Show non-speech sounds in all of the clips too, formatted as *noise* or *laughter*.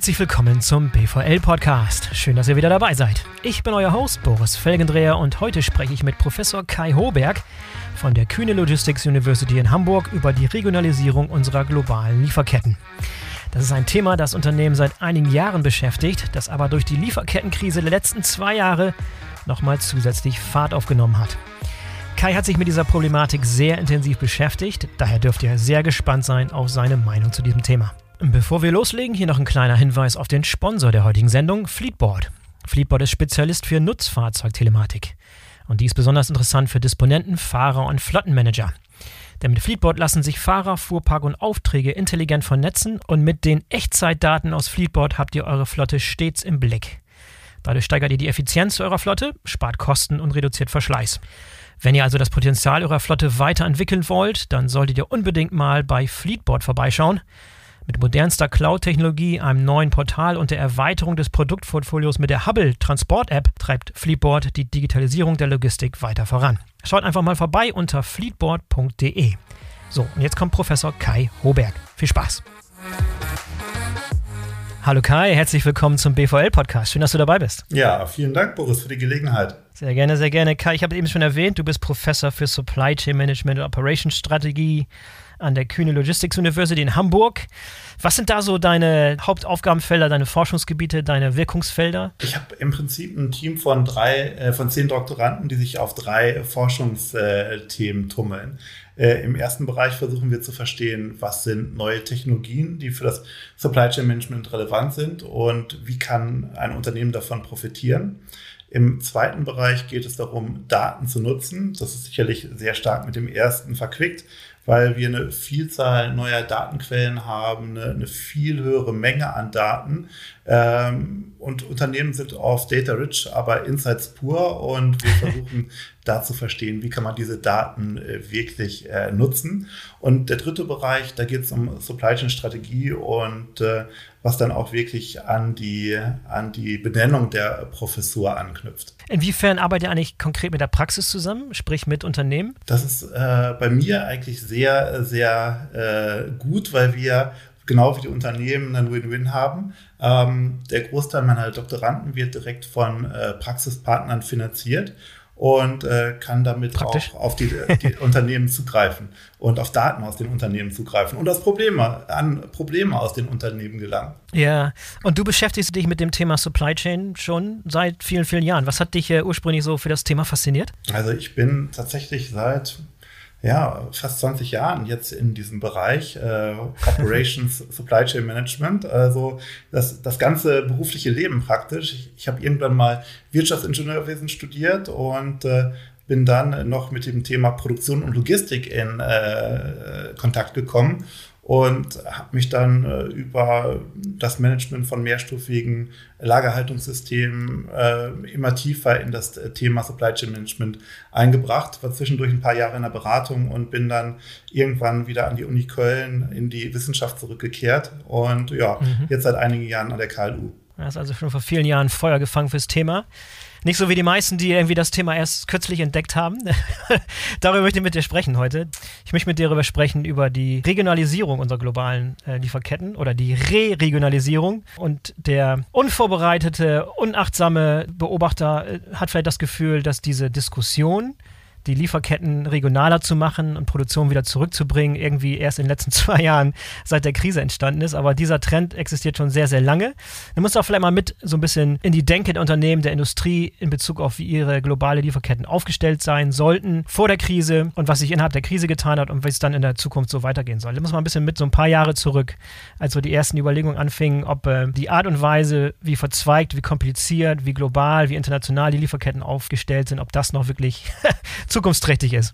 herzlich willkommen zum BVL-Podcast. Schön, dass ihr wieder dabei seid. Ich bin euer Host Boris Felgendreher und heute spreche ich mit Professor Kai Hoberg von der Kühne Logistics University in Hamburg über die Regionalisierung unserer globalen Lieferketten. Das ist ein Thema, das Unternehmen seit einigen Jahren beschäftigt, das aber durch die Lieferkettenkrise der letzten zwei Jahre nochmal zusätzlich Fahrt aufgenommen hat. Kai hat sich mit dieser Problematik sehr intensiv beschäftigt, daher dürft ihr sehr gespannt sein auf seine Meinung zu diesem Thema. Bevor wir loslegen, hier noch ein kleiner Hinweis auf den Sponsor der heutigen Sendung, Fleetboard. Fleetboard ist Spezialist für Nutzfahrzeugtelematik. Und die ist besonders interessant für Disponenten, Fahrer und Flottenmanager. Denn mit Fleetboard lassen sich Fahrer, Fuhrpark und Aufträge intelligent vernetzen und mit den Echtzeitdaten aus Fleetboard habt ihr eure Flotte stets im Blick. Dadurch steigert ihr die Effizienz eurer Flotte, spart Kosten und reduziert Verschleiß. Wenn ihr also das Potenzial eurer Flotte weiterentwickeln wollt, dann solltet ihr unbedingt mal bei Fleetboard vorbeischauen. Mit modernster Cloud-Technologie, einem neuen Portal und der Erweiterung des Produktportfolios mit der Hubble Transport-App treibt Fleetboard die Digitalisierung der Logistik weiter voran. Schaut einfach mal vorbei unter fleetboard.de. So, und jetzt kommt Professor Kai Hoberg. Viel Spaß! Hallo Kai, herzlich willkommen zum BVL-Podcast. Schön, dass du dabei bist. Ja, vielen Dank, Boris, für die Gelegenheit. Sehr gerne, sehr gerne. Kai, ich habe eben schon erwähnt, du bist Professor für Supply Chain Management und Operations Strategie an der Kühne Logistics University in Hamburg. Was sind da so deine Hauptaufgabenfelder, deine Forschungsgebiete, deine Wirkungsfelder? Ich habe im Prinzip ein Team von drei, äh, von zehn Doktoranden, die sich auf drei Forschungsthemen tummeln. Äh, Im ersten Bereich versuchen wir zu verstehen, was sind neue Technologien, die für das Supply Chain Management relevant sind und wie kann ein Unternehmen davon profitieren. Im zweiten Bereich geht es darum, Daten zu nutzen. Das ist sicherlich sehr stark mit dem ersten verquickt weil wir eine Vielzahl neuer Datenquellen haben, eine, eine viel höhere Menge an Daten. Ähm, und Unternehmen sind auf Data Rich, aber Insights pur und wir *laughs* versuchen da zu verstehen, wie kann man diese Daten äh, wirklich äh, nutzen. Und der dritte Bereich, da geht es um Supply Chain Strategie und äh, was dann auch wirklich an die, an die Benennung der Professur anknüpft. Inwiefern arbeitet ihr eigentlich konkret mit der Praxis zusammen, sprich mit Unternehmen? Das ist äh, bei mir eigentlich sehr, sehr äh, gut, weil wir genau wie die Unternehmen einen Win-Win haben. Ähm, der Großteil meiner Doktoranden wird direkt von äh, Praxispartnern finanziert und äh, kann damit Praktisch. auch auf die, die *laughs* Unternehmen zugreifen und auf Daten aus den Unternehmen zugreifen und aus Probleme, an Probleme aus den Unternehmen gelangen. Ja, und du beschäftigst dich mit dem Thema Supply Chain schon seit vielen, vielen Jahren. Was hat dich äh, ursprünglich so für das Thema fasziniert? Also ich bin tatsächlich seit ja, fast 20 Jahren jetzt in diesem Bereich äh, Operations *laughs* Supply Chain Management. Also das, das ganze berufliche Leben praktisch. Ich, ich habe irgendwann mal Wirtschaftsingenieurwesen studiert und äh, bin dann noch mit dem Thema Produktion und Logistik in äh, Kontakt gekommen und habe mich dann äh, über das Management von mehrstufigen Lagerhaltungssystemen äh, immer tiefer in das äh, Thema Supply Chain Management eingebracht, war zwischendurch ein paar Jahre in der Beratung und bin dann irgendwann wieder an die Uni Köln in die Wissenschaft zurückgekehrt und ja, mhm. jetzt seit einigen Jahren an der KLU. Du hast also schon vor vielen Jahren Feuer gefangen fürs Thema. Nicht so wie die meisten, die irgendwie das Thema erst kürzlich entdeckt haben. *laughs* darüber möchte ich mit dir sprechen heute. Ich möchte mit dir darüber sprechen, über die Regionalisierung unserer globalen äh, Lieferketten oder die Re-Regionalisierung. Und der unvorbereitete, unachtsame Beobachter äh, hat vielleicht das Gefühl, dass diese Diskussion die Lieferketten regionaler zu machen und Produktion wieder zurückzubringen, irgendwie erst in den letzten *laughs* zwei Jahren seit der Krise entstanden ist. Aber dieser Trend existiert schon sehr, sehr lange. Du musst auch vielleicht mal mit so ein bisschen in die Denke der Unternehmen, der Industrie in Bezug auf, wie ihre globale Lieferketten aufgestellt sein sollten vor der Krise und was sich innerhalb der Krise getan hat und wie es dann in der Zukunft so weitergehen soll. Da muss man ein bisschen mit so ein paar Jahre zurück, als so die ersten Überlegungen anfingen, ob äh, die Art und Weise, wie verzweigt, wie kompliziert, wie global, wie international die Lieferketten aufgestellt sind, ob das noch wirklich *laughs* zukunftsträchtig ist.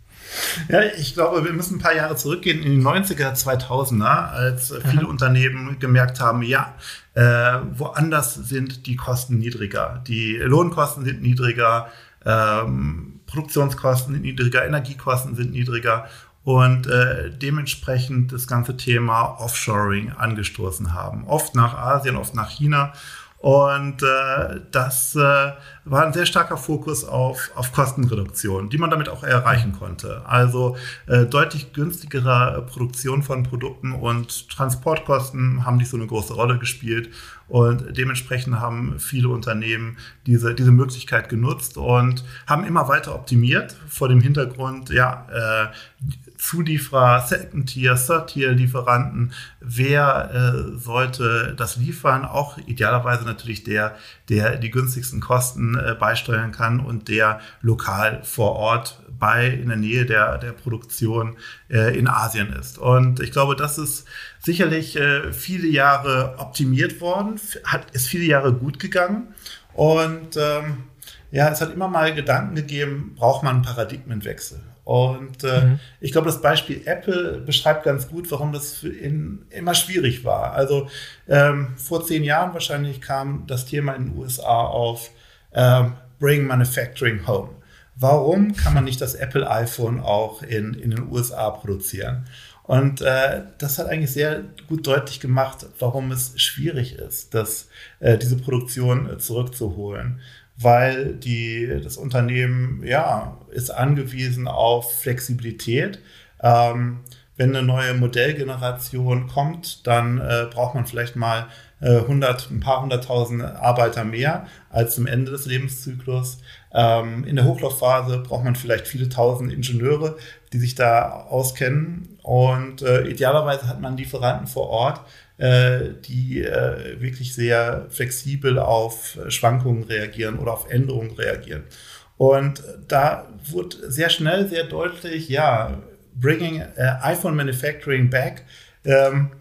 Ja, ich glaube, wir müssen ein paar Jahre zurückgehen in die 90er, 2000er, als viele Aha. Unternehmen gemerkt haben, ja, äh, woanders sind die Kosten niedriger. Die Lohnkosten sind niedriger, ähm, Produktionskosten sind niedriger, Energiekosten sind niedriger und äh, dementsprechend das ganze Thema Offshoring angestoßen haben. Oft nach Asien, oft nach China. Und äh, das äh, war ein sehr starker Fokus auf, auf Kostenreduktion, die man damit auch erreichen konnte. Also äh, deutlich günstigere Produktion von Produkten und Transportkosten haben nicht so eine große Rolle gespielt. Und dementsprechend haben viele Unternehmen diese, diese Möglichkeit genutzt und haben immer weiter optimiert vor dem Hintergrund, ja, äh, Zulieferer, Second-Tier, Third-Tier-Lieferanten, wer äh, sollte das liefern? Auch idealerweise natürlich der, der die günstigsten Kosten äh, beisteuern kann und der lokal vor Ort bei in der Nähe der, der Produktion äh, in Asien ist. Und ich glaube, das ist sicherlich äh, viele Jahre optimiert worden, hat, ist viele Jahre gut gegangen. Und ähm, ja, es hat immer mal Gedanken gegeben, braucht man einen Paradigmenwechsel? Und äh, mhm. ich glaube, das Beispiel Apple beschreibt ganz gut, warum das für ihn immer schwierig war. Also ähm, vor zehn Jahren wahrscheinlich kam das Thema in den USA auf ähm, Bring Manufacturing Home. Warum kann man nicht das Apple iPhone auch in, in den USA produzieren? Und äh, das hat eigentlich sehr gut deutlich gemacht, warum es schwierig ist, das, äh, diese Produktion äh, zurückzuholen weil die, das Unternehmen ja, ist angewiesen auf Flexibilität. Ähm, wenn eine neue Modellgeneration kommt, dann äh, braucht man vielleicht mal äh, 100, ein paar hunderttausend Arbeiter mehr als zum Ende des Lebenszyklus. Ähm, in der Hochlaufphase braucht man vielleicht viele tausend Ingenieure, die sich da auskennen. Und äh, idealerweise hat man Lieferanten vor Ort, äh, die äh, wirklich sehr flexibel auf Schwankungen reagieren oder auf Änderungen reagieren. Und da wurde sehr schnell, sehr deutlich, ja, bringing äh, iPhone Manufacturing back ähm,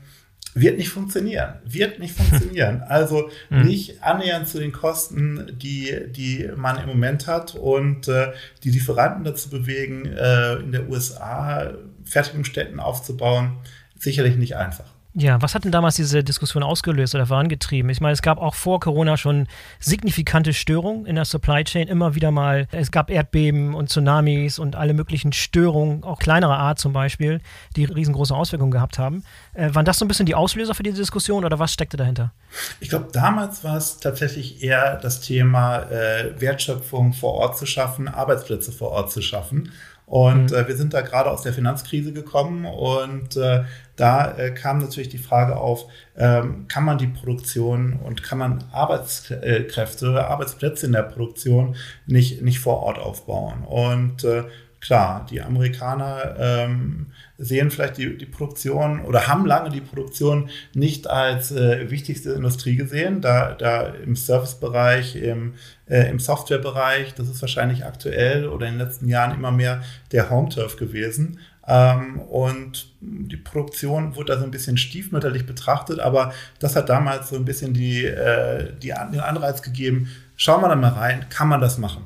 wird nicht funktionieren. Wird nicht funktionieren. *laughs* Also mhm. nicht annähernd zu den Kosten, die, die man im Moment hat und äh, die Lieferanten dazu bewegen, äh, in der USA Fertigungsstätten aufzubauen, sicherlich nicht einfach. Ja, was hat denn damals diese Diskussion ausgelöst oder vorangetrieben? Ich meine, es gab auch vor Corona schon signifikante Störungen in der Supply Chain, immer wieder mal. Es gab Erdbeben und Tsunamis und alle möglichen Störungen, auch kleinerer Art zum Beispiel, die riesengroße Auswirkungen gehabt haben. Äh, waren das so ein bisschen die Auslöser für diese Diskussion oder was steckte dahinter? Ich glaube, damals war es tatsächlich eher das Thema äh, Wertschöpfung vor Ort zu schaffen, Arbeitsplätze vor Ort zu schaffen. Und mhm. äh, wir sind da gerade aus der Finanzkrise gekommen und äh, da äh, kam natürlich die Frage auf, ähm, kann man die Produktion und kann man Arbeitskräfte, Arbeitsplätze in der Produktion nicht, nicht vor Ort aufbauen? Und äh, klar, die Amerikaner ähm, sehen vielleicht die, die Produktion oder haben lange die Produktion nicht als äh, wichtigste Industrie gesehen, da, da im Servicebereich, im, äh, im Softwarebereich, das ist wahrscheinlich aktuell oder in den letzten Jahren immer mehr der Home-Turf gewesen. Ähm, und die Produktion wurde da so ein bisschen stiefmütterlich betrachtet, aber das hat damals so ein bisschen die, äh, die, den Anreiz gegeben, schauen wir da mal rein, kann man das machen?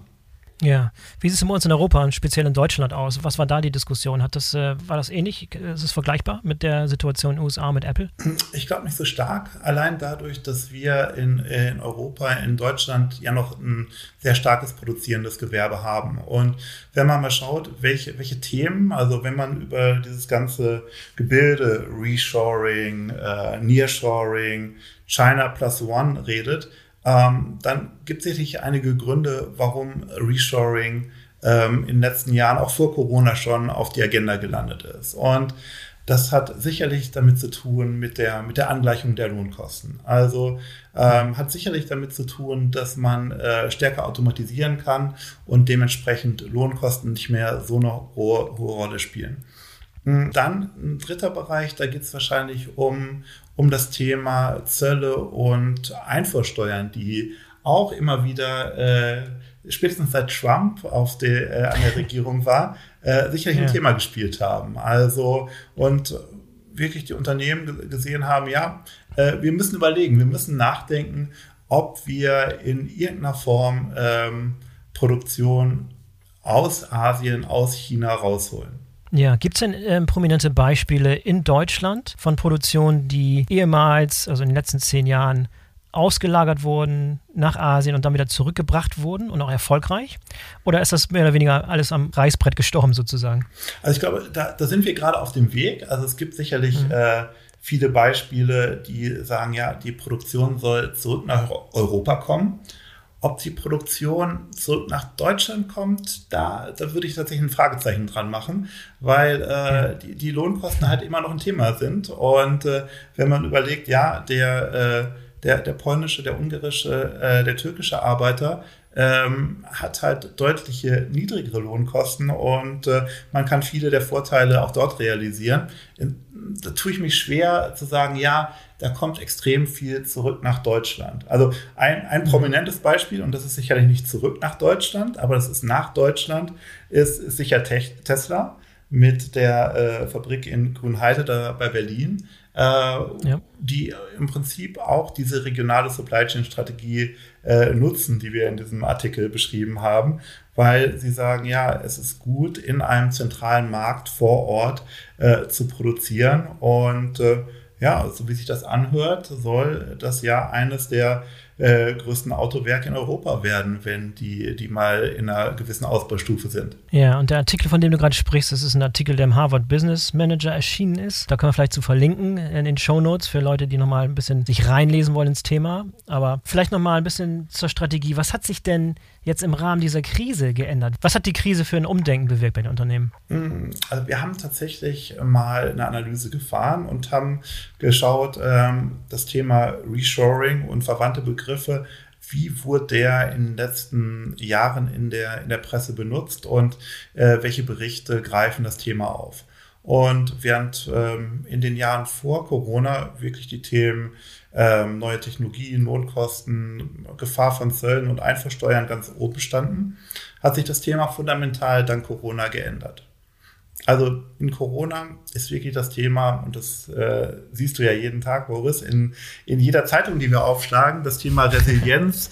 Ja, wie sieht es bei uns in Europa und speziell in Deutschland aus? Was war da die Diskussion? Hat das, äh, war das ähnlich? Ist es vergleichbar mit der Situation in den USA mit Apple? Ich glaube nicht so stark. Allein dadurch, dass wir in, in Europa, in Deutschland ja noch ein sehr starkes produzierendes Gewerbe haben. Und wenn man mal schaut, welche, welche Themen, also wenn man über dieses ganze Gebilde, Reshoring, äh, Nearshoring, China Plus One redet, ähm, dann gibt es sicherlich einige Gründe, warum Reshoring ähm, in den letzten Jahren, auch vor Corona schon, auf die Agenda gelandet ist. Und das hat sicherlich damit zu tun mit der, mit der Angleichung der Lohnkosten. Also ähm, hat sicherlich damit zu tun, dass man äh, stärker automatisieren kann und dementsprechend Lohnkosten nicht mehr so eine hohe, hohe Rolle spielen. Hm, dann ein dritter Bereich, da geht es wahrscheinlich um, um das Thema Zölle und Einfuhrsteuern, die auch immer wieder, äh, spätestens seit Trump auf der, äh, an der Regierung war, äh, sicherlich ja. ein Thema gespielt haben. Also, und wirklich die Unternehmen gesehen haben, ja, äh, wir müssen überlegen, wir müssen nachdenken, ob wir in irgendeiner Form ähm, Produktion aus Asien, aus China rausholen. Ja, gibt es denn ähm, prominente Beispiele in Deutschland von Produktionen, die ehemals, also in den letzten zehn Jahren, ausgelagert wurden nach Asien und dann wieder zurückgebracht wurden und auch erfolgreich? Oder ist das mehr oder weniger alles am Reißbrett gestorben sozusagen? Also ich glaube, da, da sind wir gerade auf dem Weg. Also es gibt sicherlich mhm. äh, viele Beispiele, die sagen, ja, die Produktion soll zurück nach Europa kommen. Ob die Produktion zurück nach Deutschland kommt, da, da würde ich tatsächlich ein Fragezeichen dran machen, weil äh, die, die Lohnkosten halt immer noch ein Thema sind. Und äh, wenn man überlegt, ja, der, äh, der, der polnische, der ungarische, äh, der türkische Arbeiter ähm, hat halt deutliche niedrigere Lohnkosten und äh, man kann viele der Vorteile auch dort realisieren. Da tue ich mich schwer zu sagen, ja, da kommt extrem viel zurück nach Deutschland. Also ein, ein prominentes Beispiel, und das ist sicherlich nicht zurück nach Deutschland, aber das ist nach Deutschland, ist, ist sicher Tesla mit der äh, Fabrik in Grünheide da bei Berlin, äh, ja. die im Prinzip auch diese regionale Supply Chain Strategie äh, nutzen, die wir in diesem Artikel beschrieben haben, weil sie sagen, ja, es ist gut, in einem zentralen Markt vor Ort äh, zu produzieren und äh, ja, so wie sich das anhört, soll das ja eines der äh, größten Autowerke in Europa werden, wenn die, die mal in einer gewissen Ausbaustufe sind. Ja, und der Artikel, von dem du gerade sprichst, das ist ein Artikel, der im Harvard Business Manager erschienen ist. Da können wir vielleicht zu verlinken in den Show Notes für Leute, die nochmal ein bisschen sich reinlesen wollen ins Thema. Aber vielleicht nochmal ein bisschen zur Strategie. Was hat sich denn jetzt im Rahmen dieser Krise geändert? Was hat die Krise für ein Umdenken bewirkt bei den Unternehmen? Hm, also wir haben tatsächlich mal eine Analyse gefahren und haben geschaut, ähm, das Thema Reshoring und verwandte Begriffe, wie wurde der in den letzten Jahren in der, in der Presse benutzt und äh, welche Berichte greifen das Thema auf? Und während ähm, in den Jahren vor Corona wirklich die Themen ähm, neue Technologien, Lohnkosten, Gefahr von Zöllen und Einversteuern ganz oben standen, hat sich das Thema fundamental dank Corona geändert. Also in Corona ist wirklich das Thema, und das äh, siehst du ja jeden Tag, Boris, in, in jeder Zeitung, die wir aufschlagen, das Thema Resilienz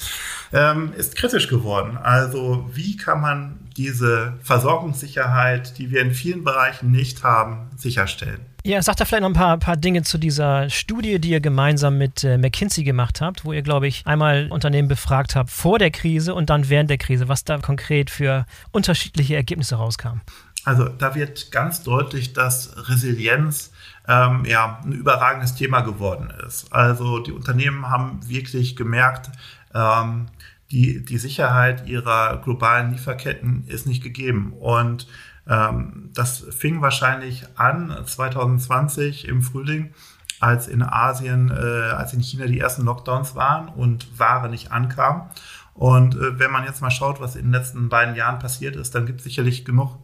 ähm, ist kritisch geworden. Also wie kann man diese Versorgungssicherheit, die wir in vielen Bereichen nicht haben, sicherstellen? Ja, sagt da vielleicht noch ein paar, paar Dinge zu dieser Studie, die ihr gemeinsam mit äh, McKinsey gemacht habt, wo ihr, glaube ich, einmal Unternehmen befragt habt vor der Krise und dann während der Krise, was da konkret für unterschiedliche Ergebnisse rauskamen. Also da wird ganz deutlich, dass Resilienz ähm, ja, ein überragendes Thema geworden ist. Also die Unternehmen haben wirklich gemerkt, ähm, die, die Sicherheit ihrer globalen Lieferketten ist nicht gegeben. Und ähm, das fing wahrscheinlich an 2020 im Frühling, als in Asien, äh, als in China die ersten Lockdowns waren und Ware nicht ankam. Und äh, wenn man jetzt mal schaut, was in den letzten beiden Jahren passiert ist, dann gibt es sicherlich genug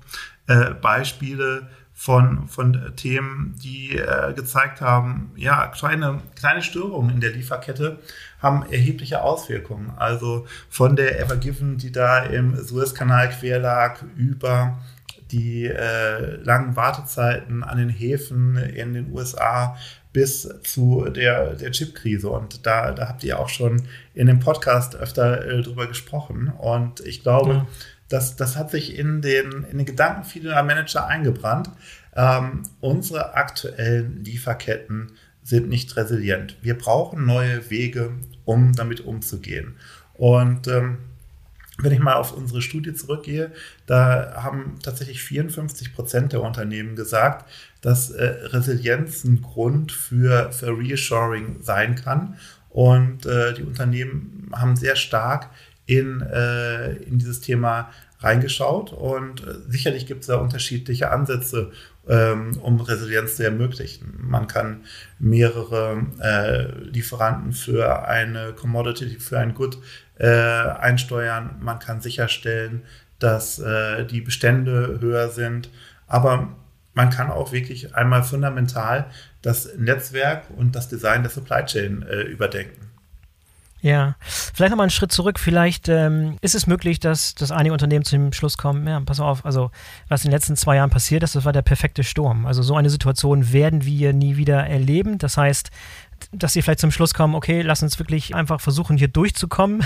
äh, Beispiele von, von Themen, die äh, gezeigt haben, ja, kleine, kleine Störungen in der Lieferkette haben erhebliche Auswirkungen. Also von der Evergiven, die da im Suezkanal quer lag, über die äh, langen Wartezeiten an den Häfen in den USA bis zu der, der Chipkrise. Und da, da habt ihr auch schon in dem Podcast öfter äh, drüber gesprochen. Und ich glaube, ja. das, das hat sich in den, in den Gedanken vieler Manager eingebrannt. Ähm, unsere aktuellen Lieferketten sind nicht resilient. Wir brauchen neue Wege, um damit umzugehen. Und ähm, wenn ich mal auf unsere Studie zurückgehe, da haben tatsächlich 54 Prozent der Unternehmen gesagt, dass äh, Resilienz ein Grund für, für Reassuring sein kann. Und äh, die Unternehmen haben sehr stark in, äh, in dieses Thema reingeschaut. Und äh, sicherlich gibt es da unterschiedliche Ansätze, ähm, um Resilienz zu ermöglichen. Man kann mehrere äh, Lieferanten für eine Commodity, für ein Good äh, einsteuern. Man kann sicherstellen, dass die Bestände höher sind. Aber man kann auch wirklich einmal fundamental das Netzwerk und das Design der Supply Chain überdenken. Ja, vielleicht nochmal einen Schritt zurück. Vielleicht ähm, ist es möglich, dass, dass einige Unternehmen zu dem Schluss kommen, ja, pass auf, also was in den letzten zwei Jahren passiert ist, das war der perfekte Sturm. Also so eine Situation werden wir nie wieder erleben. Das heißt, dass sie vielleicht zum Schluss kommen, okay, lass uns wirklich einfach versuchen, hier durchzukommen.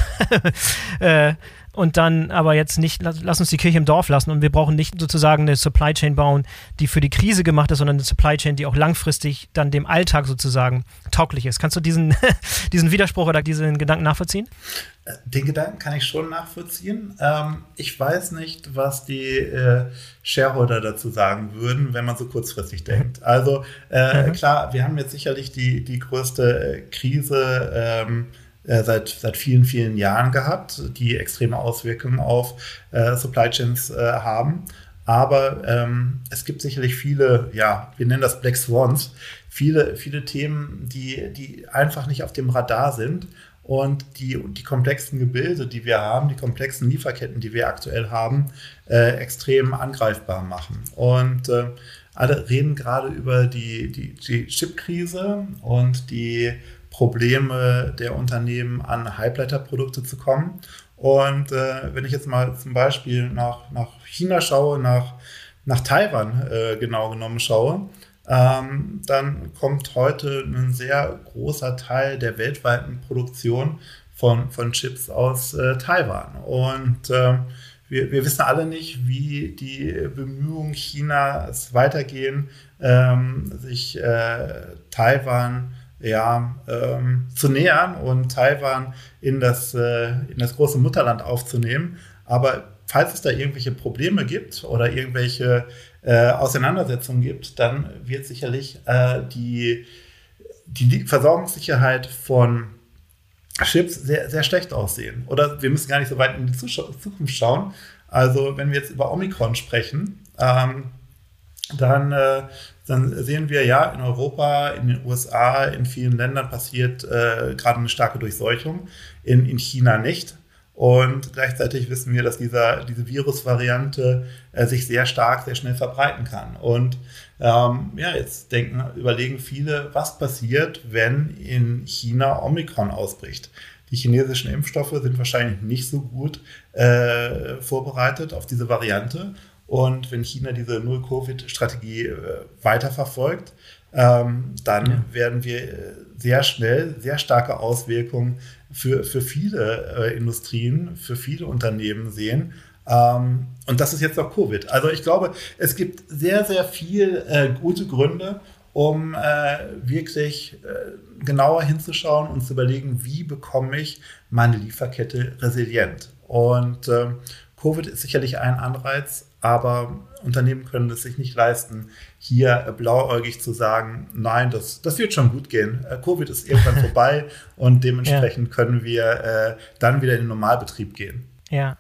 *laughs* äh, und dann aber jetzt nicht, lass, uns die Kirche im Dorf lassen und wir brauchen nicht sozusagen eine Supply Chain bauen, die für die Krise gemacht ist, sondern eine Supply Chain, die auch langfristig dann dem Alltag sozusagen tauglich ist. Kannst du diesen, *laughs* diesen Widerspruch oder diesen Gedanken nachvollziehen? Äh, den Gedanken kann ich schon nachvollziehen. Ähm, ich weiß nicht, was die äh, Shareholder dazu sagen würden, wenn man so kurzfristig denkt. *laughs* Also äh, mhm. klar, wir haben jetzt sicherlich die, die größte äh, Krise. Ähm, äh, seit, seit vielen, vielen Jahren gehabt, die extreme Auswirkungen auf äh, Supply Chains äh, haben. Aber ähm, es gibt sicherlich viele, ja, wir nennen das Black Swans, viele, viele Themen, die, die einfach nicht auf dem Radar sind und die, die komplexen Gebilde, die wir haben, die komplexen Lieferketten, die wir aktuell haben, äh, extrem angreifbar machen. Und äh, alle reden gerade über die, die, die Chipkrise und die Probleme der Unternehmen an Halbleiterprodukte zu kommen. Und äh, wenn ich jetzt mal zum Beispiel nach, nach China schaue, nach, nach Taiwan äh, genau genommen schaue, ähm, dann kommt heute ein sehr großer Teil der weltweiten Produktion von, von Chips aus äh, Taiwan. Und äh, wir, wir wissen alle nicht, wie die Bemühungen Chinas weitergehen, ähm, sich äh, Taiwan ja, ähm, zu nähern und Taiwan in das, äh, in das große Mutterland aufzunehmen. Aber falls es da irgendwelche Probleme gibt oder irgendwelche äh, Auseinandersetzungen gibt, dann wird sicherlich äh, die, die Versorgungssicherheit von Chips sehr, sehr schlecht aussehen. Oder wir müssen gar nicht so weit in die Zukunft schauen. Also wenn wir jetzt über Omikron sprechen, ähm, dann, äh, dann sehen wir ja in Europa, in den USA, in vielen Ländern passiert äh, gerade eine starke Durchseuchung, in, in China nicht. Und gleichzeitig wissen wir, dass dieser, diese Virusvariante äh, sich sehr stark, sehr schnell verbreiten kann. Und ähm, ja, jetzt denken, überlegen viele, was passiert, wenn in China Omikron ausbricht. Die chinesischen Impfstoffe sind wahrscheinlich nicht so gut äh, vorbereitet auf diese Variante. Und wenn China diese Null-Covid-Strategie äh, weiterverfolgt, ähm, dann ja. werden wir äh, sehr schnell sehr starke Auswirkungen für, für viele äh, Industrien, für viele Unternehmen sehen. Ähm, und das ist jetzt auch Covid. Also ich glaube, es gibt sehr, sehr viel äh, gute Gründe, um äh, wirklich äh, genauer hinzuschauen und zu überlegen, wie bekomme ich meine Lieferkette resilient. Und ähm, Covid ist sicherlich ein Anreiz, aber Unternehmen können es sich nicht leisten, hier blauäugig zu sagen, nein, das, das wird schon gut gehen. Äh, Covid ist irgendwann *laughs* vorbei und dementsprechend ja. können wir äh, dann wieder in den Normalbetrieb gehen. Ja.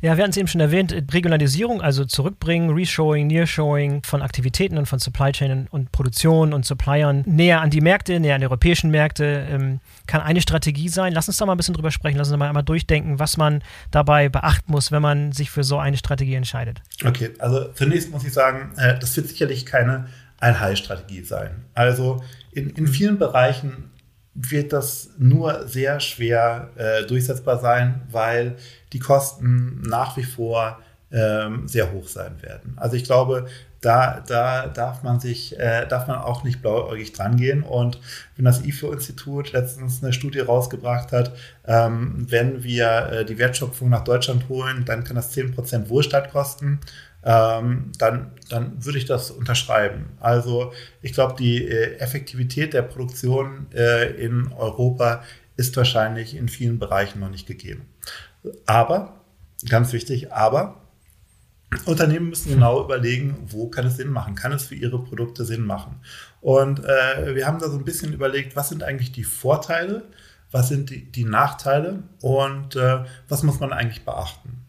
Ja, wir hatten es eben schon erwähnt, Regionalisierung, also zurückbringen, Reshowing, Nearshowing von Aktivitäten und von Supply Chain und Produktion und Suppliern näher an die Märkte, näher an die europäischen Märkte, ähm, kann eine Strategie sein. Lass uns da mal ein bisschen drüber sprechen, lass uns mal einmal durchdenken, was man dabei beachten muss, wenn man sich für so eine Strategie entscheidet. Okay, also zunächst muss ich sagen, äh, das wird sicherlich keine Allheilstrategie sein. Also in, in vielen Bereichen wird das nur sehr schwer äh, durchsetzbar sein, weil die Kosten nach wie vor ähm, sehr hoch sein werden. Also ich glaube, da, da darf man sich, äh, darf man auch nicht blauäugig dran gehen. Und wenn das IFO-Institut letztens eine Studie rausgebracht hat, ähm, wenn wir äh, die Wertschöpfung nach Deutschland holen, dann kann das 10% Wohlstand kosten ähm, dann, dann würde ich das unterschreiben. Also ich glaube, die äh, Effektivität der Produktion äh, in Europa ist wahrscheinlich in vielen Bereichen noch nicht gegeben. Aber, ganz wichtig, aber Unternehmen müssen genau überlegen, wo kann es Sinn machen, kann es für ihre Produkte Sinn machen. Und äh, wir haben da so ein bisschen überlegt, was sind eigentlich die Vorteile, was sind die, die Nachteile und äh, was muss man eigentlich beachten.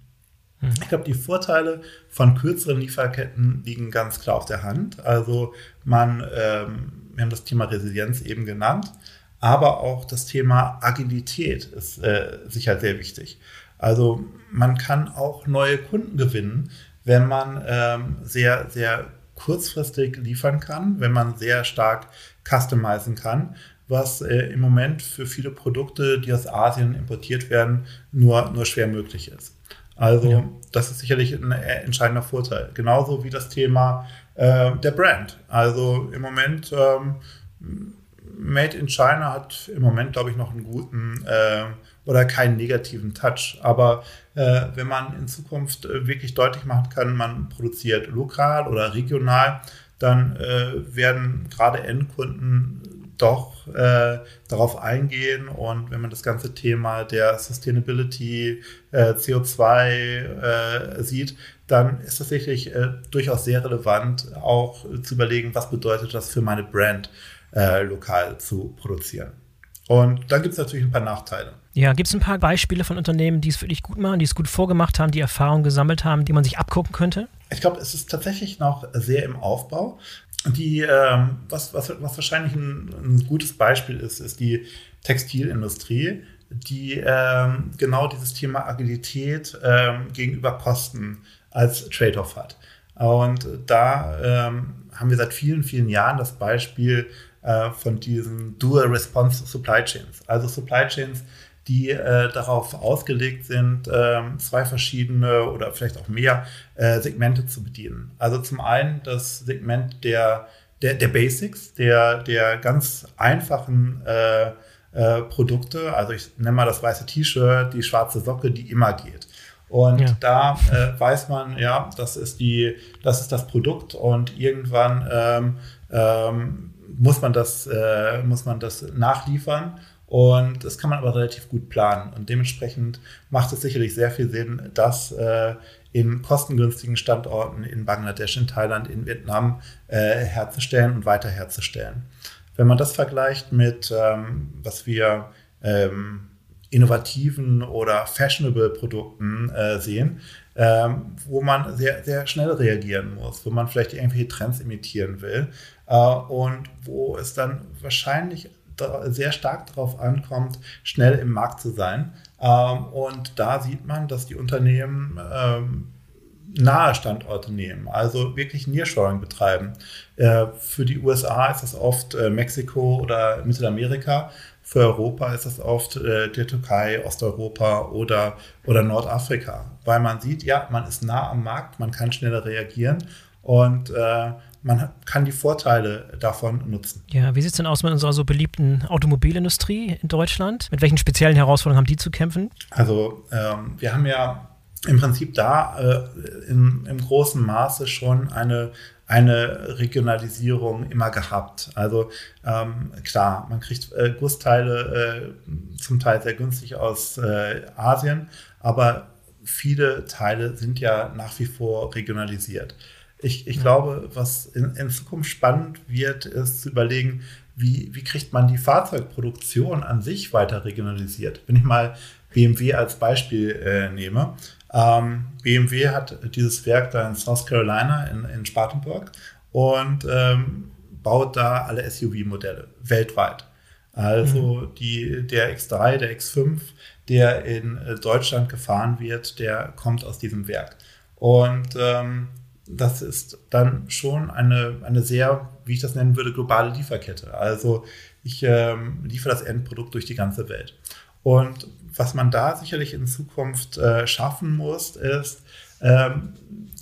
Mhm. Ich glaube, die Vorteile von kürzeren Lieferketten liegen ganz klar auf der Hand. Also man, ähm, wir haben das Thema Resilienz eben genannt, aber auch das Thema Agilität ist äh, sicher sehr wichtig. Also man kann auch neue Kunden gewinnen, wenn man ähm, sehr, sehr kurzfristig liefern kann, wenn man sehr stark customizen kann, was äh, im Moment für viele Produkte, die aus Asien importiert werden, nur, nur schwer möglich ist. Also ja. das ist sicherlich ein entscheidender Vorteil. Genauso wie das Thema äh, der Brand. Also im Moment ähm, Made in China hat im Moment, glaube ich, noch einen guten äh, oder keinen negativen Touch. Aber äh, wenn man in Zukunft äh, wirklich deutlich machen kann, man produziert lokal oder regional, dann äh, werden gerade Endkunden doch äh, darauf eingehen und wenn man das ganze Thema der Sustainability, äh, CO2 äh, sieht, dann ist das sicherlich äh, durchaus sehr relevant, auch zu überlegen, was bedeutet das für meine Brand äh, lokal zu produzieren. Und dann gibt es natürlich ein paar Nachteile. Ja, gibt es ein paar Beispiele von Unternehmen, die es wirklich gut machen, die es gut vorgemacht haben, die Erfahrungen gesammelt haben, die man sich abgucken könnte? Ich glaube, es ist tatsächlich noch sehr im Aufbau. Die, ähm, was, was, was wahrscheinlich ein, ein, gutes Beispiel ist, ist die Textilindustrie, die ähm, genau dieses Thema Agilität ähm, gegenüber Kosten als Trade-off hat. Und da ähm, haben wir seit vielen, vielen Jahren das Beispiel äh, von diesen Dual Response Supply Chains. Also Supply Chains, die äh, darauf ausgelegt sind, äh, zwei verschiedene oder vielleicht auch mehr äh, Segmente zu bedienen. Also zum einen das Segment der, der, der Basics, der, der ganz einfachen äh, äh, Produkte. Also ich nenne mal das weiße T-Shirt, die schwarze Socke, die immer geht. Und ja. da äh, weiß man, ja, das ist die, das ist das Produkt und irgendwann ähm, ähm, muss man das, äh, muss man das nachliefern. Und das kann man aber relativ gut planen. Und dementsprechend macht es sicherlich sehr viel Sinn, das äh, in kostengünstigen Standorten in Bangladesch, in Thailand, in Vietnam äh, herzustellen und weiter herzustellen. Wenn man das vergleicht mit, ähm, was wir ähm, innovativen oder fashionable Produkten äh, sehen, ähm, wo man sehr, sehr schnell reagieren muss, wo man vielleicht irgendwelche Trends imitieren will äh, und wo es dann wahrscheinlich sehr stark darauf ankommt, schnell im Markt zu sein. Ähm, und da sieht man, dass die Unternehmen ähm, nahe Standorte nehmen, also wirklich Nearshoring betreiben. Äh, für die USA ist das oft äh, Mexiko oder Mittelamerika. Für Europa ist das oft äh, die Türkei, Osteuropa oder, oder Nordafrika, weil man sieht, ja, man ist nah am Markt, man kann schneller reagieren und äh, man kann die Vorteile davon nutzen. Ja, wie sieht es denn aus mit unserer so beliebten Automobilindustrie in Deutschland? Mit welchen speziellen Herausforderungen haben die zu kämpfen? Also ähm, wir haben ja im Prinzip da äh, im, im großen Maße schon eine eine Regionalisierung immer gehabt. Also ähm, klar, man kriegt äh, Gussteile äh, zum Teil sehr günstig aus äh, Asien, aber viele Teile sind ja nach wie vor regionalisiert. Ich, ich glaube, was in, in, Zukunft spannend wird, ist zu überlegen, wie, wie kriegt man die Fahrzeugproduktion an sich weiter regionalisiert. Wenn ich mal BMW als Beispiel äh, nehme, ähm, BMW hat dieses Werk da in South Carolina in, in Spartanburg und ähm, baut da alle SUV-Modelle weltweit. Also mhm. die, der X3, der X5, der in äh, Deutschland gefahren wird, der kommt aus diesem Werk. Und ähm, das ist dann schon eine, eine sehr, wie ich das nennen würde, globale Lieferkette. Also ich ähm, liefere das Endprodukt durch die ganze Welt. Und was man da sicherlich in Zukunft äh, schaffen muss, ist, ähm,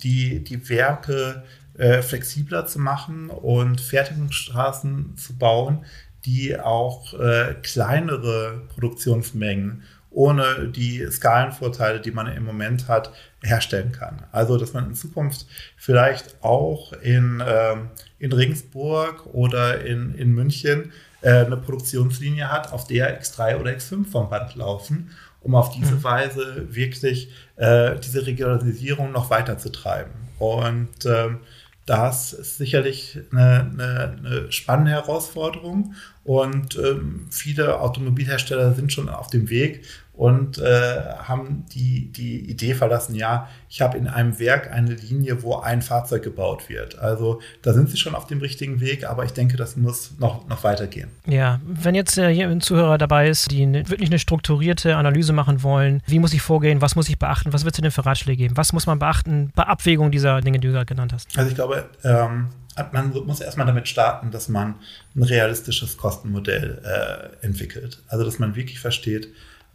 die, die Werke äh, flexibler zu machen und Fertigungsstraßen zu bauen, die auch äh, kleinere Produktionsmengen ohne die Skalenvorteile, die man im Moment hat, herstellen kann. Also, dass man in Zukunft vielleicht auch in, ähm, in Regensburg oder in, in München eine Produktionslinie hat, auf der X3 oder X5 vom Band laufen, um auf diese mhm. Weise wirklich äh, diese Regionalisierung noch weiter zu treiben. Und ähm, das ist sicherlich eine, eine, eine spannende Herausforderung und ähm, viele Automobilhersteller sind schon auf dem Weg und äh, haben die, die Idee verlassen, ja, ich habe in einem Werk eine Linie, wo ein Fahrzeug gebaut wird. Also da sind sie schon auf dem richtigen Weg, aber ich denke, das muss noch, noch weitergehen. Ja, wenn jetzt äh, hier ein Zuhörer dabei ist, die ne, wirklich eine strukturierte Analyse machen wollen, wie muss ich vorgehen, was muss ich beachten, was wird es denn für Ratschläge geben, was muss man beachten bei Abwägung dieser Dinge, die du gerade genannt hast? Also ich glaube, ähm, man muss erstmal damit starten, dass man ein realistisches Kostenmodell äh, entwickelt. Also dass man wirklich versteht,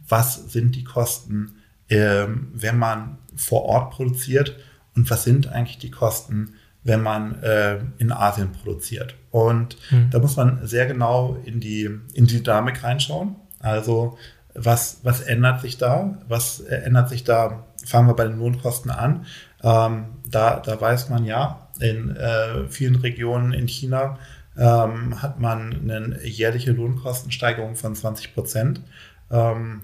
was sind die Kosten, ähm, wenn man vor Ort produziert und was sind eigentlich die Kosten, wenn man äh, in Asien produziert. Und mhm. da muss man sehr genau in die, in die Dynamik reinschauen. Also was, was ändert sich da? Was äh, ändert sich da? Fangen wir bei den Lohnkosten an. Ähm, da, da weiß man ja, in äh, vielen Regionen in China ähm, hat man eine jährliche Lohnkostensteigerung von 20 Prozent. Ähm,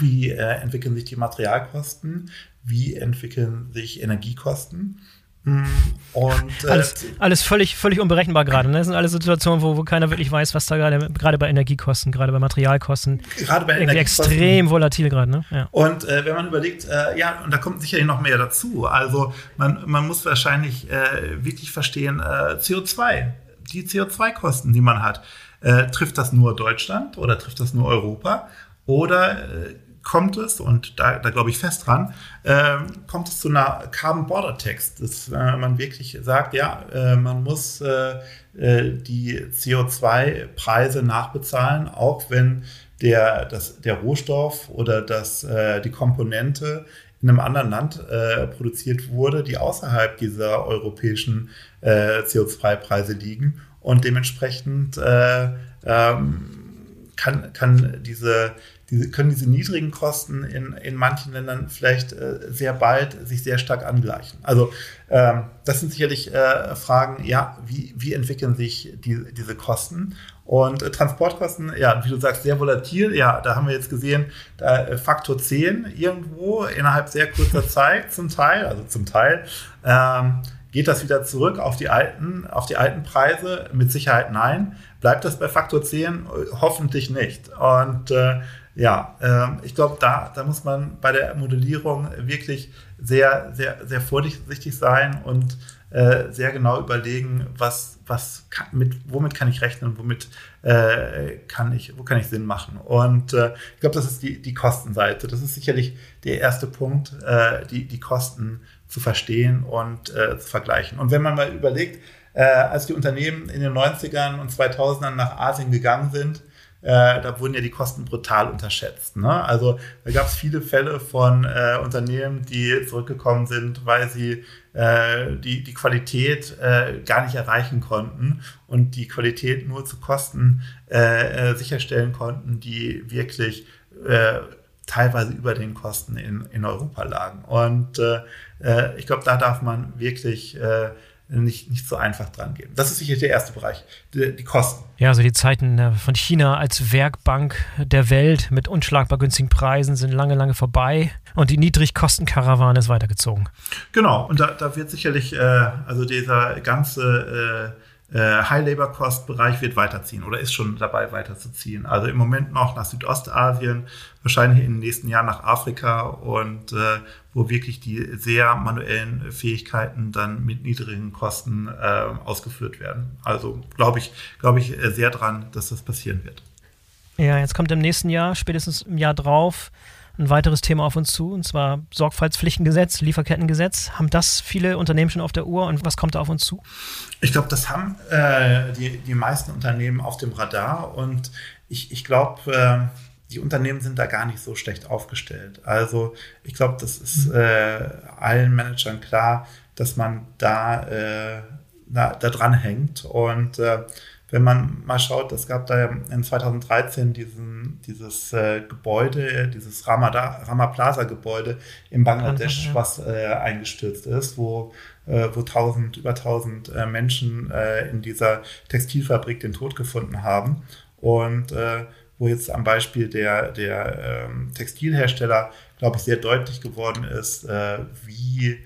wie äh, entwickeln sich die Materialkosten? Wie entwickeln sich Energiekosten? Und, äh, alles, alles völlig, völlig unberechenbar gerade. Ne? Das sind alles Situationen, wo, wo keiner wirklich weiß, was da gerade, gerade bei Energiekosten, gerade bei Materialkosten, gerade bei irgendwie extrem volatil gerade. Ne? Ja. Und äh, wenn man überlegt, äh, ja, und da kommt sicherlich noch mehr dazu. Also man, man muss wahrscheinlich äh, wirklich verstehen, äh, CO2, die CO2-Kosten, die man hat. Äh, trifft das nur Deutschland oder trifft das nur Europa? Oder kommt es, und da, da glaube ich fest dran, äh, kommt es zu einer Carbon Border Text, dass äh, man wirklich sagt, ja, äh, man muss äh, äh, die CO2-Preise nachbezahlen, auch wenn der, das, der Rohstoff oder das, äh, die Komponente in einem anderen Land produziert wurde, die außerhalb dieser europäischen CO2-Preise liegen. Und dementsprechend ähm, kann, kann diese diese, können diese niedrigen Kosten in, in manchen Ländern vielleicht äh, sehr bald sich sehr stark angleichen. Also ähm, das sind sicherlich äh, Fragen, ja, wie, wie entwickeln sich die, diese Kosten? Und äh, Transportkosten, ja, wie du sagst, sehr volatil. Ja, da haben wir jetzt gesehen, da äh, Faktor 10 irgendwo innerhalb sehr kurzer *laughs* Zeit zum Teil, also zum Teil. Ähm, geht das wieder zurück auf die alten, auf die alten Preise? Mit Sicherheit nein. Bleibt das bei Faktor 10? Hoffentlich nicht. Und äh, ja, ähm, ich glaube, da, da muss man bei der Modellierung wirklich sehr, sehr, sehr vorsichtig sein und äh, sehr genau überlegen, was, was kann, mit, womit kann ich rechnen, womit äh, kann ich, wo kann ich Sinn machen. Und äh, ich glaube, das ist die, die Kostenseite. Das ist sicherlich der erste Punkt, äh, die, die Kosten zu verstehen und äh, zu vergleichen. Und wenn man mal überlegt, äh, als die Unternehmen in den 90ern und 2000ern nach Asien gegangen sind, äh, da wurden ja die Kosten brutal unterschätzt. Ne? Also da gab es viele Fälle von äh, Unternehmen, die zurückgekommen sind, weil sie äh, die, die Qualität äh, gar nicht erreichen konnten und die Qualität nur zu Kosten äh, sicherstellen konnten, die wirklich teilweise über den Kosten in, in Europa lagen. Und ich glaube, da darf man wirklich nicht, nicht so einfach dran gehen. Das ist sicher der erste Bereich, die, die Kosten. Ja, also die Zeiten äh, von China als Werkbank der Welt mit unschlagbar günstigen Preisen sind lange, lange vorbei und die Niedrigkostenkarawane ist weitergezogen. Genau, und da, da wird sicherlich, äh, also dieser ganze äh, äh, High-Labor-Cost-Bereich wird weiterziehen oder ist schon dabei weiterzuziehen. Also im Moment noch nach Südostasien, wahrscheinlich in den nächsten Jahren nach Afrika und äh, wo wirklich die sehr manuellen Fähigkeiten dann mit niedrigen Kosten äh, ausgeführt werden. Also glaube ich, glaube ich sehr dran, dass das passieren wird. Ja, jetzt kommt im nächsten Jahr, spätestens im Jahr drauf, ein weiteres Thema auf uns zu, und zwar Sorgfaltspflichtengesetz, Lieferkettengesetz. Haben das viele Unternehmen schon auf der Uhr und was kommt da auf uns zu? Ich glaube, das haben äh, die, die meisten Unternehmen auf dem Radar und ich, ich glaube, äh, die Unternehmen sind da gar nicht so schlecht aufgestellt. Also ich glaube, das ist mhm. äh, allen Managern klar, dass man da, äh, da, da dran hängt und äh, wenn man mal schaut, es gab da in 2013 diesen, dieses äh, Gebäude, dieses Ramada, Rama Plaza Gebäude in Bangladesch, was äh, eingestürzt ist, wo, äh, wo 1000, über 1000 äh, Menschen äh, in dieser Textilfabrik den Tod gefunden haben. Und äh, wo jetzt am Beispiel der, der ähm, Textilhersteller, glaube ich, sehr deutlich geworden ist, wie,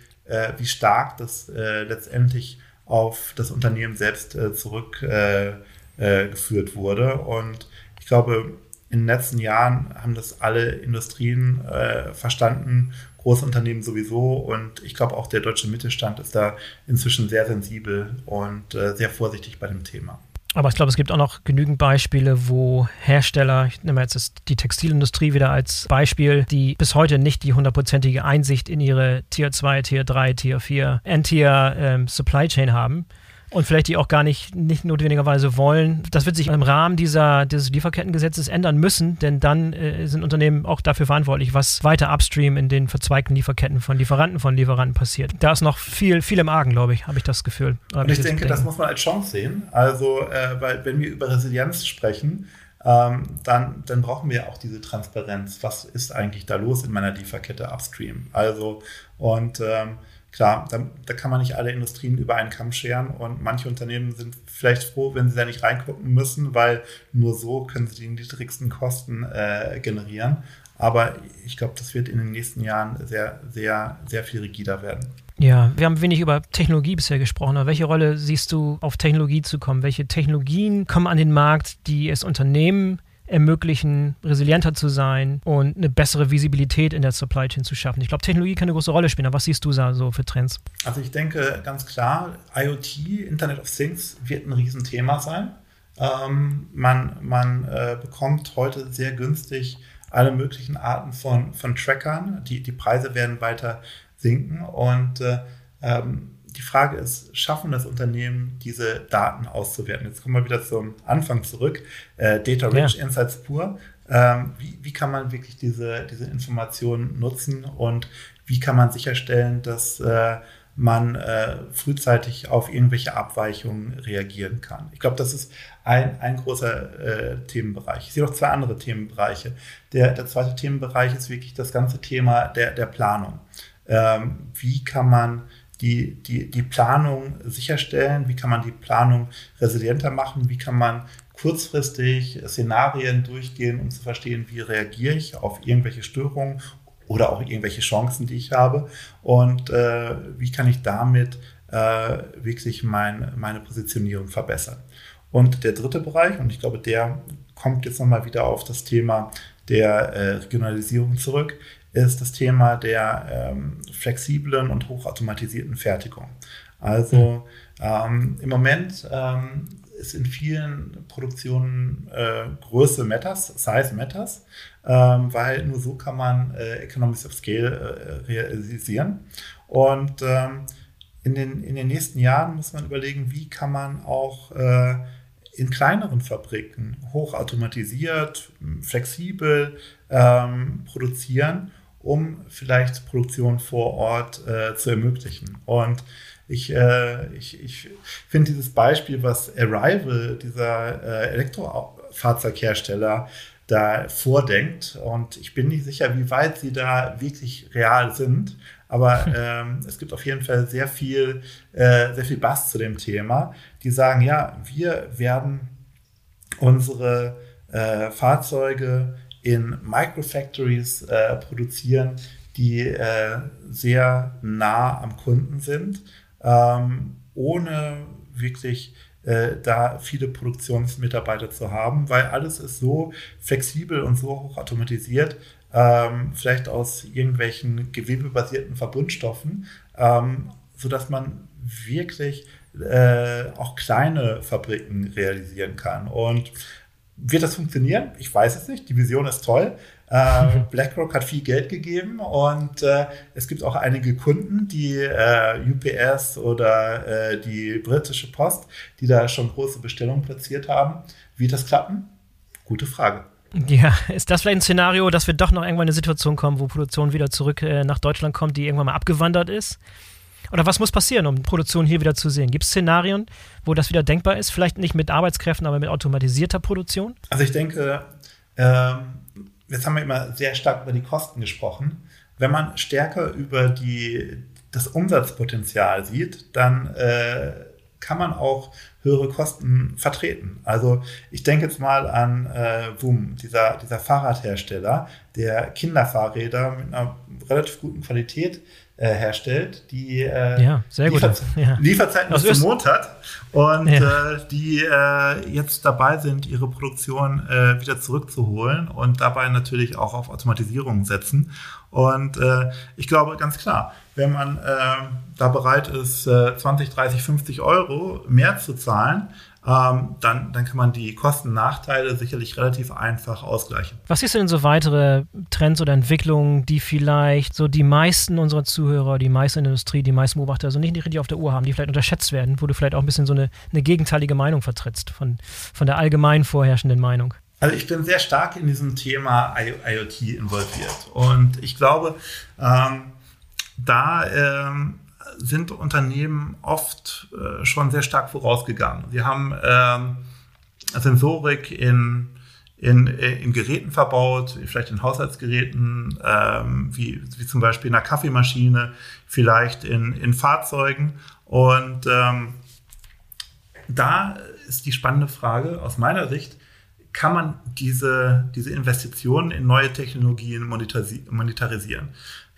wie stark das letztendlich auf das Unternehmen selbst äh, zurückgeführt äh, äh, wurde. Und ich glaube, in den letzten Jahren haben das alle Industrien äh, verstanden, große Unternehmen sowieso. Und ich glaube, auch der deutsche Mittelstand ist da inzwischen sehr sensibel und sehr vorsichtig bei dem Thema. Aber ich glaube, es gibt auch noch genügend Beispiele, wo Hersteller, ich nehme jetzt die Textilindustrie wieder als Beispiel, die bis heute nicht die hundertprozentige Einsicht in ihre Tier 2, Tier 3, Tier 4, N-Tier ähm, Supply Chain haben und vielleicht die auch gar nicht, nicht notwendigerweise wollen. Das wird sich im Rahmen dieser, dieses Lieferkettengesetzes ändern müssen, denn dann äh, sind Unternehmen auch dafür verantwortlich, was weiter upstream in den verzweigten Lieferketten von Lieferanten von Lieferanten passiert. Da ist noch viel, viel im Argen, glaube ich, habe ich das Gefühl. Und ich denke, das muss man als Chance sehen. Also, äh, weil wenn wir über Resilienz sprechen, ähm, dann, dann brauchen wir auch diese Transparenz. Was ist eigentlich da los in meiner Lieferkette upstream? Also, und ähm, Klar, da, da, kann man nicht alle Industrien über einen Kamm scheren und manche Unternehmen sind vielleicht froh, wenn sie da nicht reingucken müssen, weil nur so können sie die niedrigsten Kosten äh, generieren. Aber ich glaube, das wird in den nächsten Jahren sehr, sehr, sehr viel rigider werden. Ja, wir haben wenig über Technologie bisher gesprochen. Aber welche Rolle siehst du, auf Technologie zu kommen? Welche Technologien kommen an den Markt, die es Unternehmen ermöglichen, resilienter zu sein und eine bessere Visibilität in der Supply Chain zu schaffen. Ich glaube, Technologie kann eine große Rolle spielen. Aber was siehst du da so für Trends? Also ich denke ganz klar, IoT, Internet of Things, wird ein Riesenthema sein. Ähm, man man äh, bekommt heute sehr günstig alle möglichen Arten von, von Trackern. Die, die Preise werden weiter sinken und äh, ähm, die Frage ist, schaffen das Unternehmen, diese Daten auszuwerten? Jetzt kommen wir wieder zum Anfang zurück. Äh, Data Rich, ja. Insights pur. Ähm, wie, wie kann man wirklich diese, diese Informationen nutzen und wie kann man sicherstellen, dass äh, man äh, frühzeitig auf irgendwelche Abweichungen reagieren kann. Ich glaube, das ist ein, ein großer äh, Themenbereich. Ich sehe noch zwei andere Themenbereiche. Der, der zweite Themenbereich ist wirklich das ganze Thema der, der Planung. Ähm, wie kann man die, die, die Planung sicherstellen? Wie kann man die Planung resilienter machen? Wie kann man kurzfristig Szenarien durchgehen, um zu verstehen, wie reagiere ich auf irgendwelche Störungen oder auch irgendwelche Chancen, die ich habe und äh, wie kann ich damit äh, wirklich mein, meine Positionierung verbessern. Und der dritte Bereich, und ich glaube, der kommt jetzt nochmal wieder auf das Thema der äh, Regionalisierung zurück, ist das Thema der ähm, flexiblen und hochautomatisierten Fertigung. Also ähm, im Moment ähm, ist in vielen Produktionen äh, Größe Matters, Size Matters, ähm, weil nur so kann man äh, Economies of Scale äh, realisieren. Und ähm, in, den, in den nächsten Jahren muss man überlegen, wie kann man auch äh, in kleineren Fabriken hochautomatisiert, flexibel ähm, produzieren um vielleicht Produktion vor Ort äh, zu ermöglichen. Und ich, äh, ich, ich finde dieses Beispiel, was Arrival, dieser äh, Elektrofahrzeughersteller, da vordenkt. Und ich bin nicht sicher, wie weit sie da wirklich real sind. Aber *laughs* ähm, es gibt auf jeden Fall sehr viel, äh, sehr viel Bass zu dem Thema, die sagen, ja, wir werden unsere äh, Fahrzeuge in Microfactories äh, produzieren, die äh, sehr nah am Kunden sind, ähm, ohne wirklich äh, da viele Produktionsmitarbeiter zu haben, weil alles ist so flexibel und so hochautomatisiert, ähm, vielleicht aus irgendwelchen gewebebasierten Verbundstoffen, ähm, sodass man wirklich äh, auch kleine Fabriken realisieren kann. Und wird das funktionieren? Ich weiß es nicht. Die Vision ist toll. Äh, *laughs* BlackRock hat viel Geld gegeben und äh, es gibt auch einige Kunden, die äh, UPS oder äh, die britische Post, die da schon große Bestellungen platziert haben. Wird das klappen? Gute Frage. Ja, ist das vielleicht ein Szenario, dass wir doch noch irgendwann eine Situation kommen, wo Produktion wieder zurück äh, nach Deutschland kommt, die irgendwann mal abgewandert ist? Oder was muss passieren, um Produktion hier wieder zu sehen? Gibt es Szenarien, wo das wieder denkbar ist? Vielleicht nicht mit Arbeitskräften, aber mit automatisierter Produktion? Also ich denke, ähm, jetzt haben wir immer sehr stark über die Kosten gesprochen. Wenn man stärker über die, das Umsatzpotenzial sieht, dann äh, kann man auch höhere Kosten vertreten. Also ich denke jetzt mal an äh, dieser, dieser Fahrradhersteller, der Kinderfahrräder mit einer relativ guten Qualität äh, herstellt, die äh, ja, sehr gut. Liefert *laughs* ja. Lieferzeiten bis zum Mond hat und ja. äh, die äh, jetzt dabei sind, ihre Produktion äh, wieder zurückzuholen und dabei natürlich auch auf Automatisierung setzen. Und äh, ich glaube ganz klar, wenn man da bereit ist, 20, 30, 50 Euro mehr zu zahlen, ähm, dann, dann kann man die Kosten-Nachteile sicherlich relativ einfach ausgleichen. Was ist denn so weitere Trends oder Entwicklungen, die vielleicht so die meisten unserer Zuhörer, die meiste Industrie, die meisten Beobachter so nicht richtig auf der Uhr haben, die vielleicht unterschätzt werden, wo du vielleicht auch ein bisschen so eine, eine gegenteilige Meinung vertrittst von, von der allgemein vorherrschenden Meinung? Also ich bin sehr stark in diesem Thema IoT involviert und ich glaube, ähm, da ähm, sind Unternehmen oft äh, schon sehr stark vorausgegangen. Sie haben ähm, Sensorik in, in, in Geräten verbaut, vielleicht in Haushaltsgeräten, ähm, wie, wie zum Beispiel in einer Kaffeemaschine, vielleicht in, in Fahrzeugen. Und ähm, da ist die spannende Frage aus meiner Sicht, kann man diese, diese Investitionen in neue Technologien monetarisieren.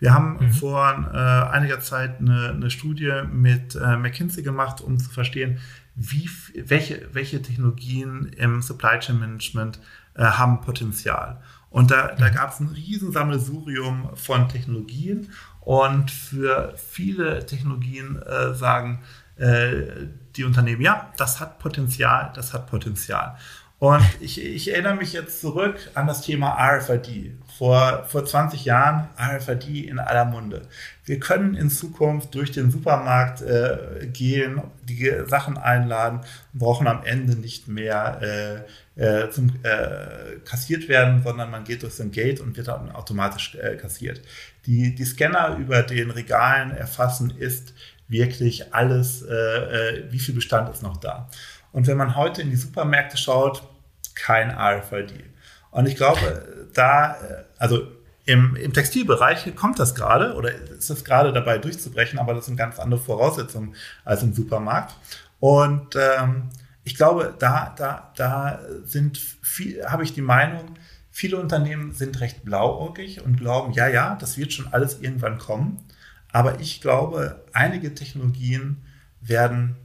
Wir haben mhm. vor äh, einiger Zeit eine, eine Studie mit äh, McKinsey gemacht, um zu verstehen, wie, welche, welche Technologien im Supply Chain Management äh, haben Potenzial. Und da, da mhm. gab es ein Riesensammelsurium von Technologien. Und für viele Technologien äh, sagen äh, die Unternehmen, ja, das hat Potenzial, das hat Potenzial. Und ich, ich erinnere mich jetzt zurück an das Thema RFID. Vor, vor 20 Jahren RFID in aller Munde. Wir können in Zukunft durch den Supermarkt äh, gehen, die Sachen einladen und brauchen am Ende nicht mehr äh, äh, zum, äh, kassiert werden, sondern man geht durch so ein Gate und wird dann automatisch äh, kassiert. Die, die Scanner über den Regalen erfassen ist wirklich alles, äh, wie viel Bestand ist noch da. Und wenn man heute in die Supermärkte schaut, kein RFID. Und ich glaube, da, also im, im Textilbereich kommt das gerade oder ist das gerade dabei durchzubrechen, aber das sind ganz andere Voraussetzungen als im Supermarkt. Und ähm, ich glaube, da, da, da sind viel, habe ich die Meinung, viele Unternehmen sind recht blauäugig und glauben, ja, ja, das wird schon alles irgendwann kommen. Aber ich glaube, einige Technologien werden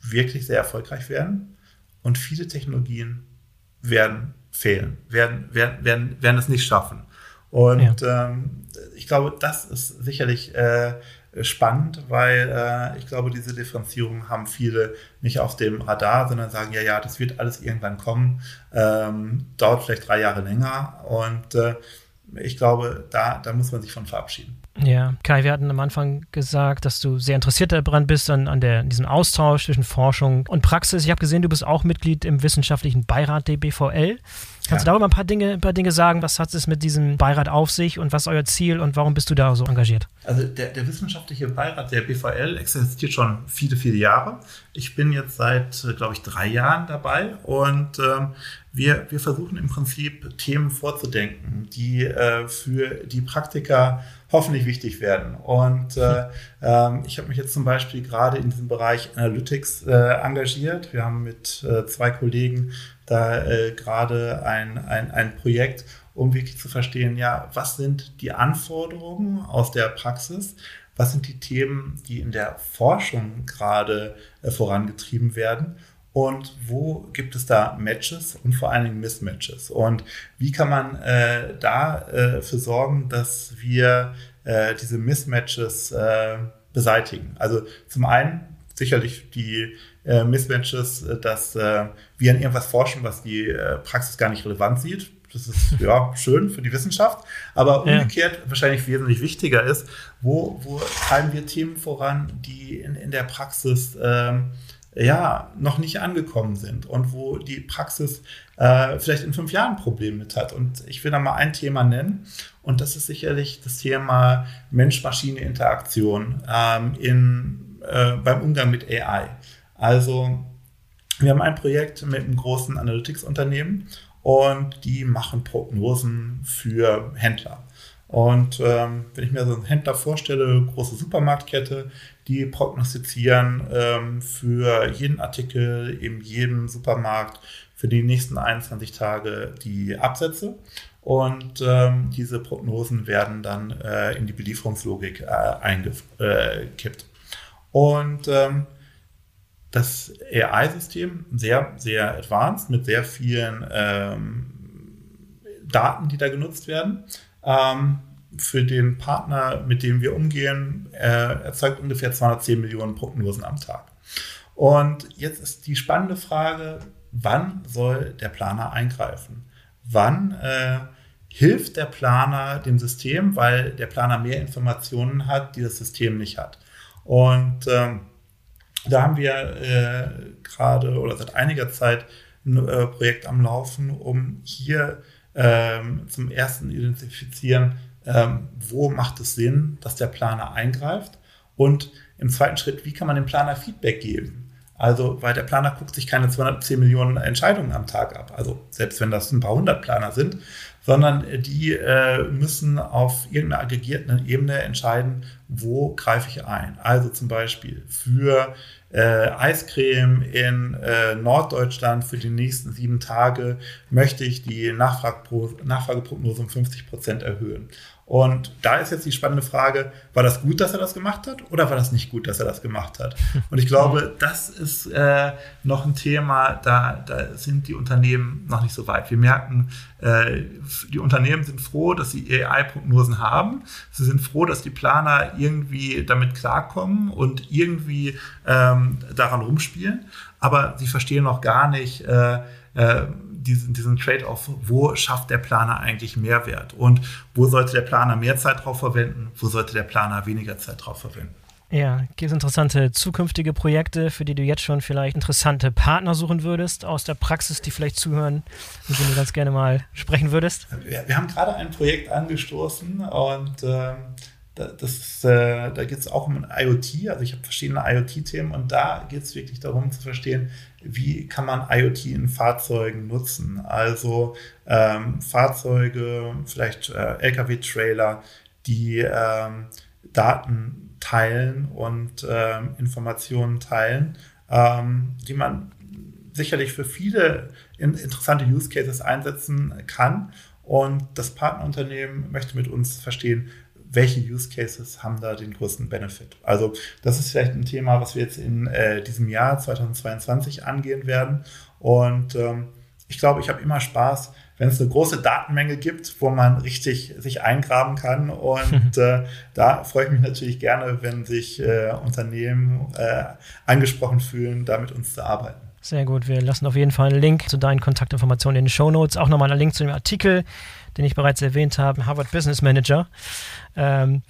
wirklich sehr erfolgreich werden und viele Technologien werden fehlen, werden, werden, werden, werden es nicht schaffen. Und ja. ähm, ich glaube, das ist sicherlich äh, spannend, weil äh, ich glaube, diese Differenzierung haben viele nicht auf dem Radar, sondern sagen, ja, ja, das wird alles irgendwann kommen, ähm, dauert vielleicht drei Jahre länger und äh, ich glaube, da, da muss man sich von verabschieden. Ja, Kai, wir hatten am Anfang gesagt, dass du sehr interessiert daran bist, an, an der, diesem Austausch zwischen Forschung und Praxis. Ich habe gesehen, du bist auch Mitglied im wissenschaftlichen Beirat der BVL. Kannst ja. du darüber ein paar Dinge, ein paar Dinge sagen? Was hat es mit diesem Beirat auf sich und was ist euer Ziel und warum bist du da so engagiert? Also der, der wissenschaftliche Beirat der BVL existiert schon viele, viele Jahre. Ich bin jetzt seit, glaube ich, drei Jahren dabei und ähm, wir, wir versuchen im Prinzip Themen vorzudenken, die äh, für die Praktiker hoffentlich wichtig werden. Und äh, *laughs* äh, ich habe mich jetzt zum Beispiel gerade in diesem Bereich Analytics äh, engagiert. Wir haben mit äh, zwei Kollegen da äh, gerade ein, ein, ein Projekt, um wirklich zu verstehen, ja, was sind die Anforderungen aus der Praxis? Was sind die Themen, die in der Forschung gerade äh, vorangetrieben werden? und wo gibt es da Matches und vor allen Dingen Mismatches und wie kann man äh, dafür äh, sorgen, dass wir äh, diese Mismatches äh, beseitigen. Also zum einen sicherlich die äh, Mismatches, äh, dass äh, wir an irgendwas forschen, was die äh, Praxis gar nicht relevant sieht. Das ist *laughs* ja schön für die Wissenschaft, aber umgekehrt ja. wahrscheinlich wesentlich wichtiger ist, wo, wo treiben wir Themen voran, die in, in der Praxis ähm, ja, noch nicht angekommen sind und wo die Praxis äh, vielleicht in fünf Jahren ein Problem mit hat. Und ich will da mal ein Thema nennen und das ist sicherlich das Thema Mensch-Maschine-Interaktion ähm, äh, beim Umgang mit AI. Also wir haben ein Projekt mit einem großen Analytics-Unternehmen und die machen Prognosen für Händler. Und ähm, wenn ich mir so einen Händler vorstelle, große Supermarktkette, die prognostizieren ähm, für jeden Artikel in jedem Supermarkt für die nächsten 21 Tage die Absätze. Und ähm, diese Prognosen werden dann äh, in die Belieferungslogik äh, eingekippt. Und ähm, das AI-System, sehr, sehr advanced, mit sehr vielen ähm, Daten, die da genutzt werden, ähm, für den Partner, mit dem wir umgehen, äh, erzeugt ungefähr 210 Millionen Prognosen am Tag. Und jetzt ist die spannende Frage, wann soll der Planer eingreifen? Wann äh, hilft der Planer dem System, weil der Planer mehr Informationen hat, die das System nicht hat? Und ähm, da haben wir äh, gerade oder seit einiger Zeit ein äh, Projekt am Laufen, um hier ähm, zum ersten identifizieren, ähm, wo macht es Sinn, dass der Planer eingreift und im zweiten Schritt, wie kann man dem Planer Feedback geben? Also, weil der Planer guckt sich keine 210 Millionen Entscheidungen am Tag ab. Also, selbst wenn das ein paar hundert Planer sind, sondern die äh, müssen auf irgendeiner aggregierten Ebene entscheiden, wo greife ich ein. Also zum Beispiel für äh, Eiscreme in äh, Norddeutschland für die nächsten sieben Tage möchte ich die Nachfrageprognose um 50 Prozent erhöhen. Und da ist jetzt die spannende Frage, war das gut, dass er das gemacht hat oder war das nicht gut, dass er das gemacht hat? Und ich glaube, *laughs* das ist äh, noch ein Thema, da, da sind die Unternehmen noch nicht so weit. Wir merken, äh, die Unternehmen sind froh, dass sie AI-Prognosen haben. Sie sind froh, dass die Planer irgendwie damit klarkommen und irgendwie ähm, daran rumspielen. Aber sie verstehen noch gar nicht, äh, äh, diesen, diesen Trade-off, wo schafft der Planer eigentlich Mehrwert und wo sollte der Planer mehr Zeit drauf verwenden, wo sollte der Planer weniger Zeit drauf verwenden. Ja, gibt es interessante zukünftige Projekte, für die du jetzt schon vielleicht interessante Partner suchen würdest aus der Praxis, die vielleicht zuhören, mit denen du ganz gerne mal sprechen würdest? Wir, wir haben gerade ein Projekt angestoßen und ähm, das, äh, da geht es auch um IoT, also ich habe verschiedene IoT-Themen und da geht es wirklich darum zu verstehen, wie kann man IoT in Fahrzeugen nutzen. Also ähm, Fahrzeuge, vielleicht äh, Lkw-Trailer, die ähm, Daten teilen und ähm, Informationen teilen, ähm, die man sicherlich für viele in, interessante Use Cases einsetzen kann. Und das Partnerunternehmen möchte mit uns verstehen, welche Use Cases haben da den größten Benefit. Also das ist vielleicht ein Thema, was wir jetzt in äh, diesem Jahr 2022 angehen werden. Und ähm, ich glaube, ich habe immer Spaß, wenn es eine große Datenmenge gibt, wo man richtig sich eingraben kann. Und *laughs* äh, da freue ich mich natürlich gerne, wenn sich äh, Unternehmen äh, angesprochen fühlen, da mit uns zu arbeiten. Sehr gut. Wir lassen auf jeden Fall einen Link zu deinen Kontaktinformationen in den Show Notes. Auch nochmal einen Link zu dem Artikel, den ich bereits erwähnt habe, Harvard Business Manager. Ähm,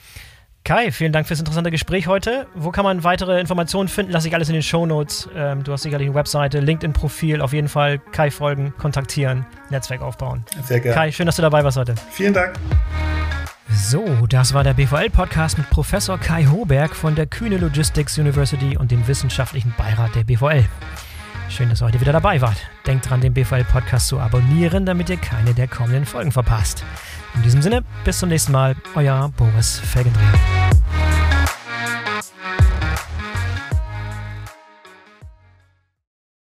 Kai, vielen Dank fürs interessante Gespräch heute. Wo kann man weitere Informationen finden? Lasse ich alles in den Show Notes. Ähm, du hast sicherlich eine Webseite, LinkedIn-Profil. Auf jeden Fall Kai folgen, kontaktieren, Netzwerk aufbauen. Sehr gerne. Kai, schön, dass du dabei warst heute. Vielen Dank. So, das war der BVL-Podcast mit Professor Kai Hoberg von der Kühne Logistics University und dem wissenschaftlichen Beirat der BVL. Schön, dass ihr heute wieder dabei wart. Denkt dran, den BVL-Podcast zu abonnieren, damit ihr keine der kommenden Folgen verpasst. In diesem Sinne, bis zum nächsten Mal, euer Boris Felgendreher.